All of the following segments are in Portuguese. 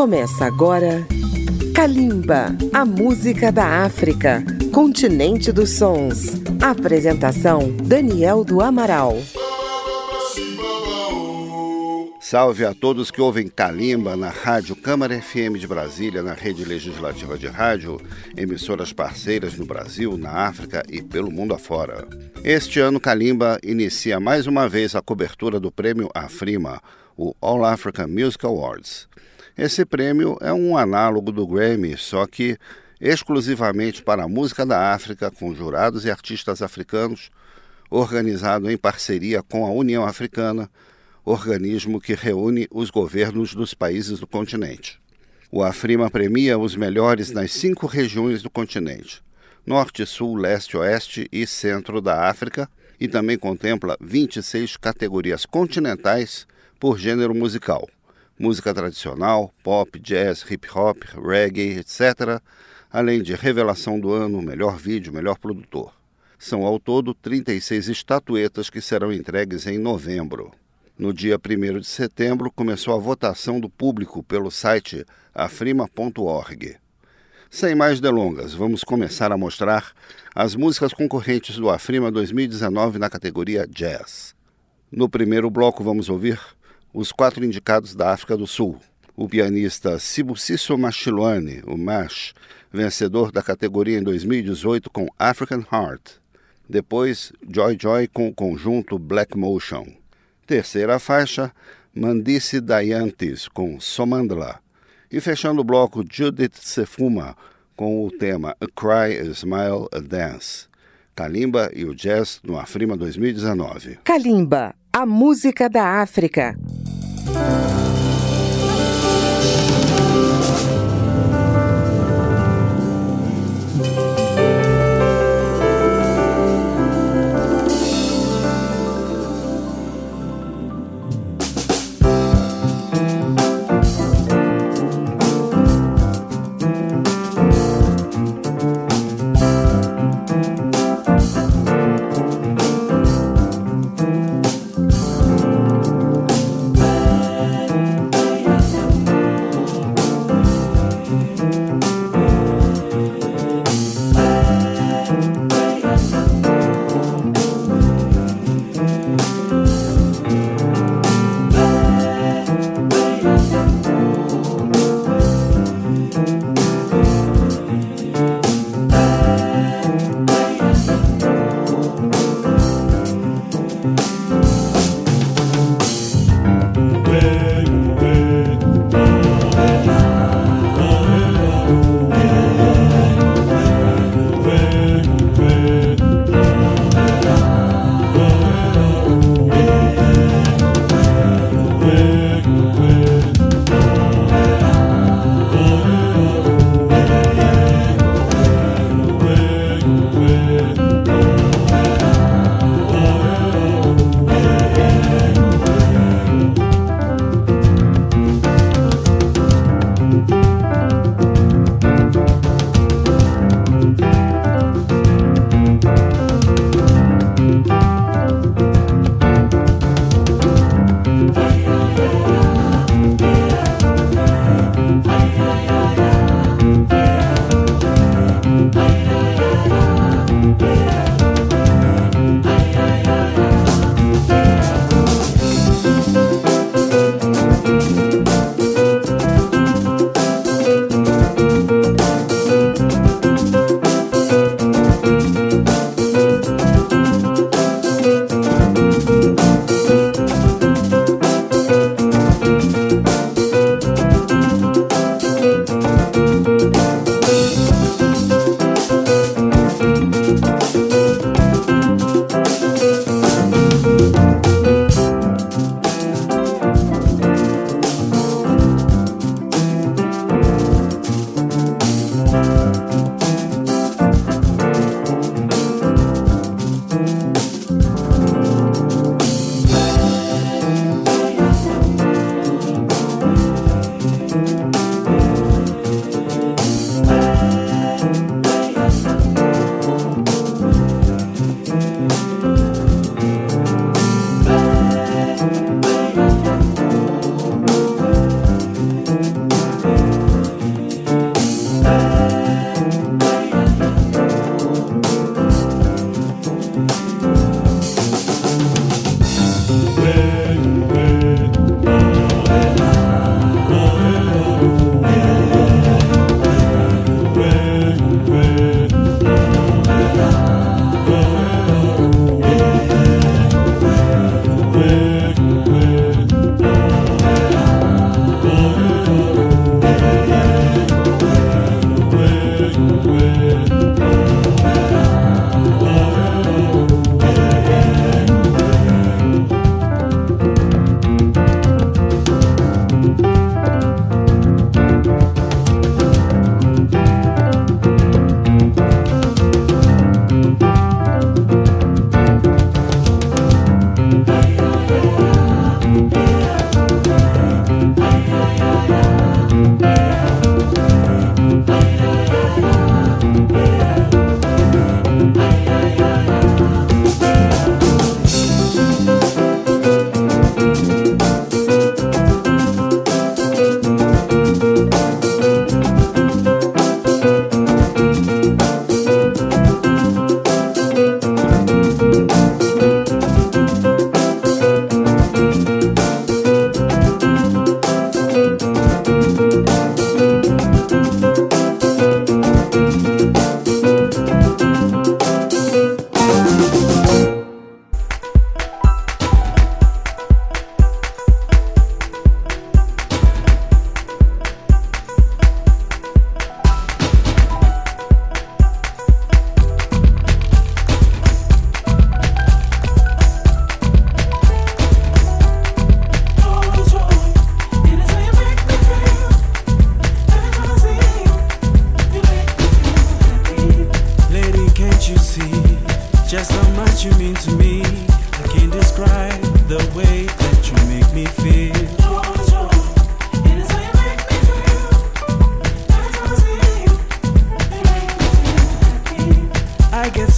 Começa agora Kalimba, a música da África, continente dos sons. Apresentação Daniel do Amaral. Salve a todos que ouvem Calimba na Rádio Câmara FM de Brasília, na rede legislativa de rádio, emissoras parceiras no Brasil, na África e pelo mundo afora. Este ano, Calimba inicia mais uma vez a cobertura do prêmio Afrima, o All African Music Awards. Esse prêmio é um análogo do Grammy, só que exclusivamente para a música da África, com jurados e artistas africanos, organizado em parceria com a União Africana, organismo que reúne os governos dos países do continente. O Afrima premia os melhores nas cinco regiões do continente: Norte, Sul, Leste, Oeste e Centro da África, e também contempla 26 categorias continentais por gênero musical música tradicional, pop, jazz, hip hop, reggae, etc., além de revelação do ano, melhor vídeo, melhor produtor. São ao todo 36 estatuetas que serão entregues em novembro. No dia 1 de setembro começou a votação do público pelo site afrima.org. Sem mais delongas, vamos começar a mostrar as músicas concorrentes do Afrima 2019 na categoria Jazz. No primeiro bloco, vamos ouvir os quatro indicados da África do Sul. O pianista Sibusiso Machilwane, o Mash, vencedor da categoria em 2018 com African Heart. Depois, Joy Joy com o conjunto Black Motion. Terceira faixa, Mandice Dayantes com Somandla. E fechando o bloco, Judith Sefuma com o tema A Cry, A Smile, A Dance. Kalimba e o Jazz no Afrima 2019. Kalimba, a música da África.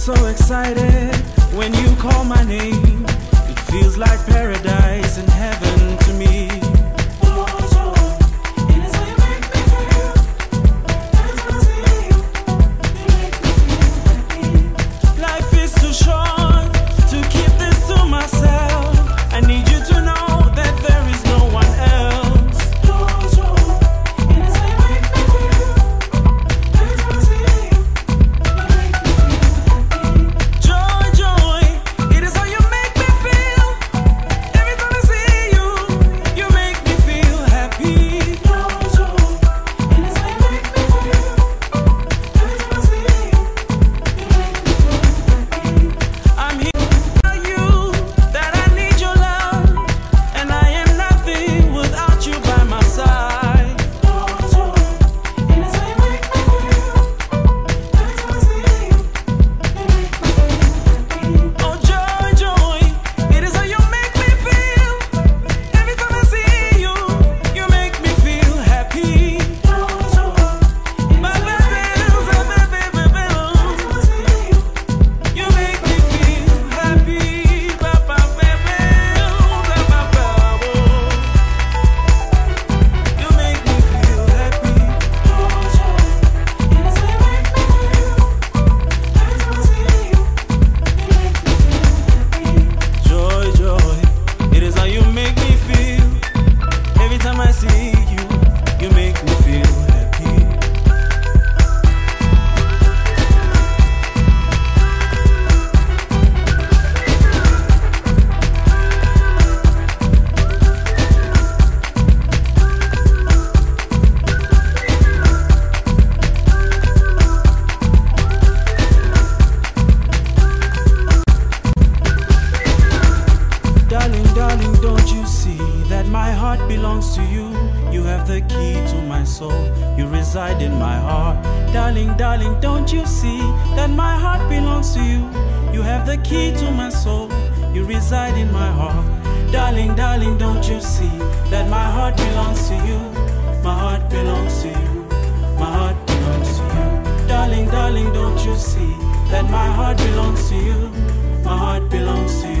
so excited when you call my name. It feels like paradise and heaven to me. To you? My heart belongs to you. My heart belongs to you. Darling, darling, don't you see that my heart belongs to you? My heart belongs to you.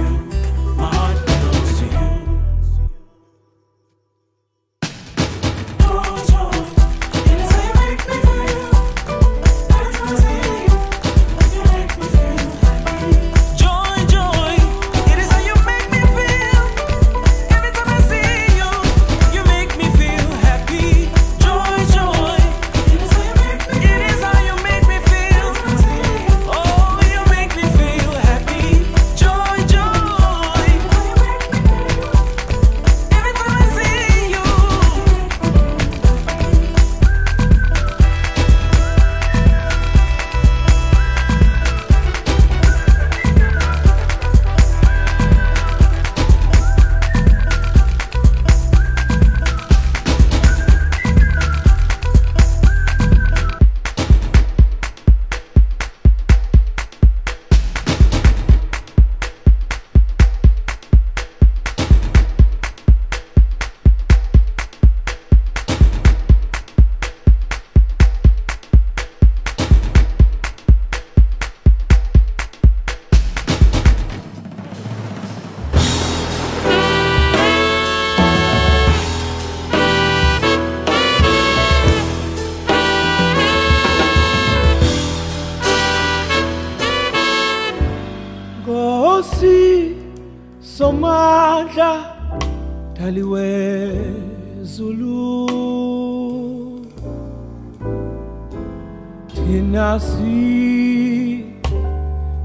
nasi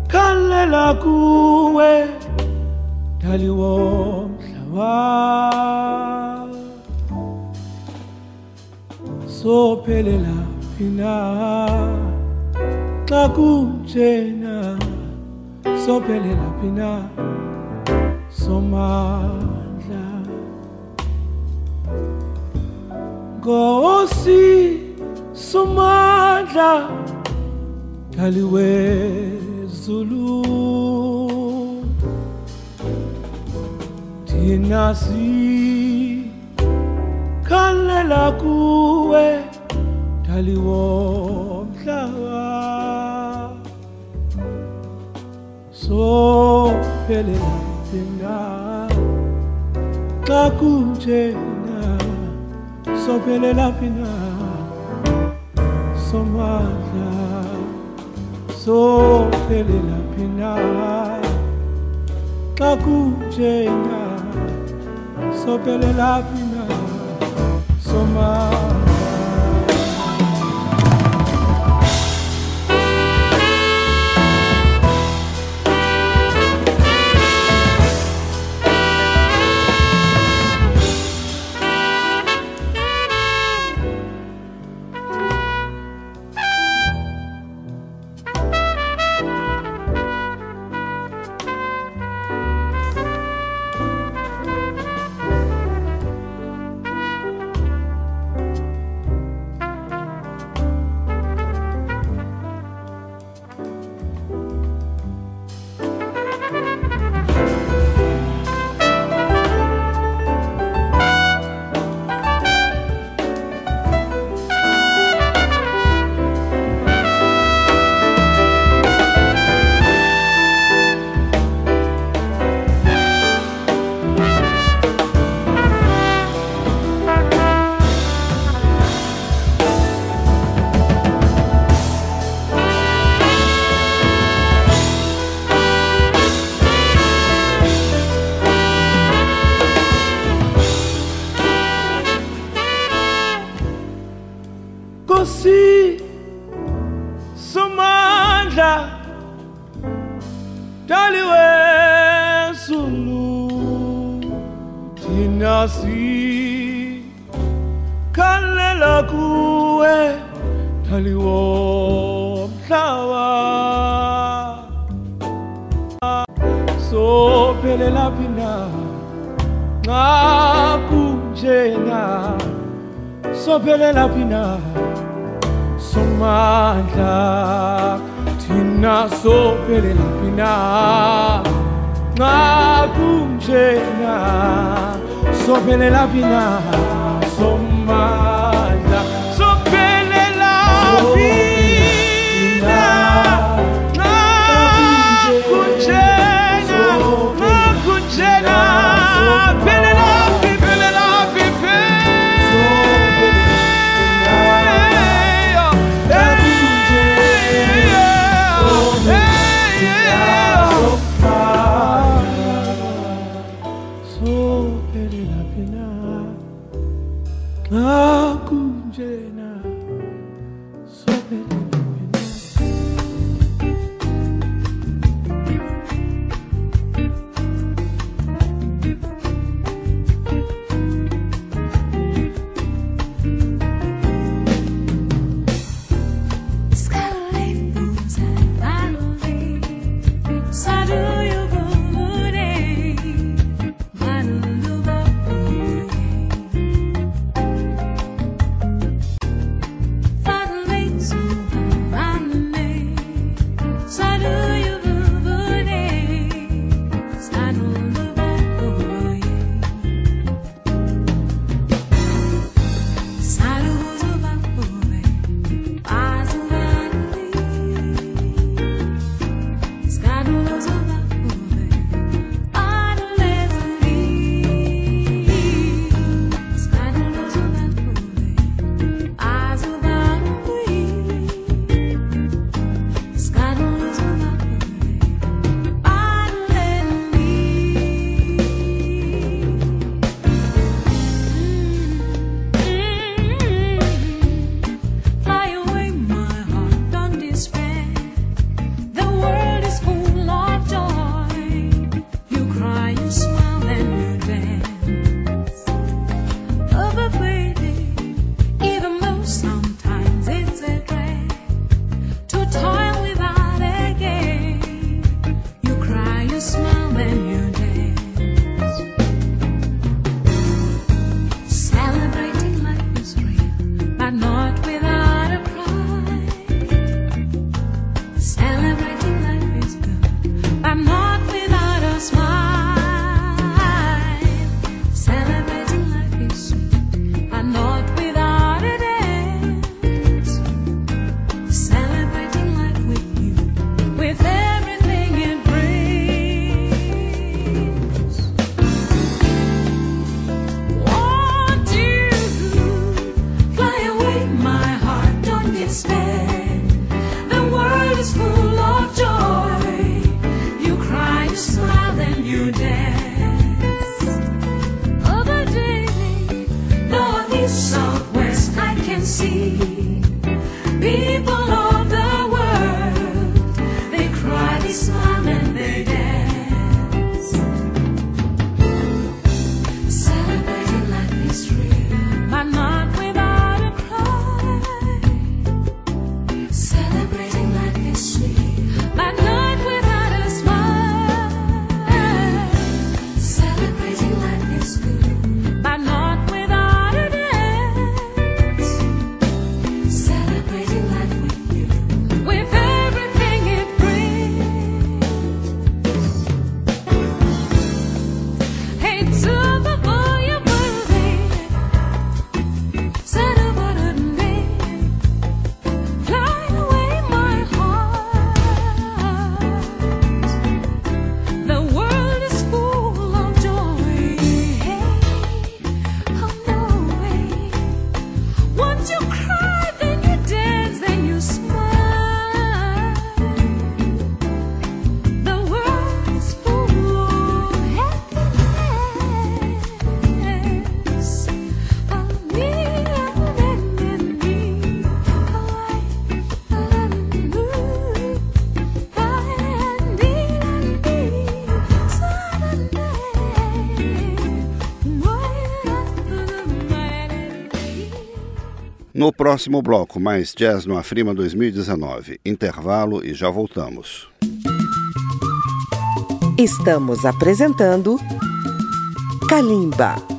kalela kuwe daliwo mhlaba sophelela phina xa kunjena. Sophelela phina somandla. Ngosi somandla dali wezulu thina sikhalela kuwe So womhlaba sophelela thina So kunjena sophelela phina amandla sophelela phina So kunjenga sophelela phina somandla nkosi somandla dali wezulu thina sikhalela kuwe dali So sophelela phi na nxa kunjena. Sophelela phi na Somala Tina sopele la na, Ngakungena Sopele la pina Somala akunjena sobele Celebrating life. No próximo bloco, mais Jazz no Afrima 2019. Intervalo e já voltamos. Estamos apresentando Kalimba.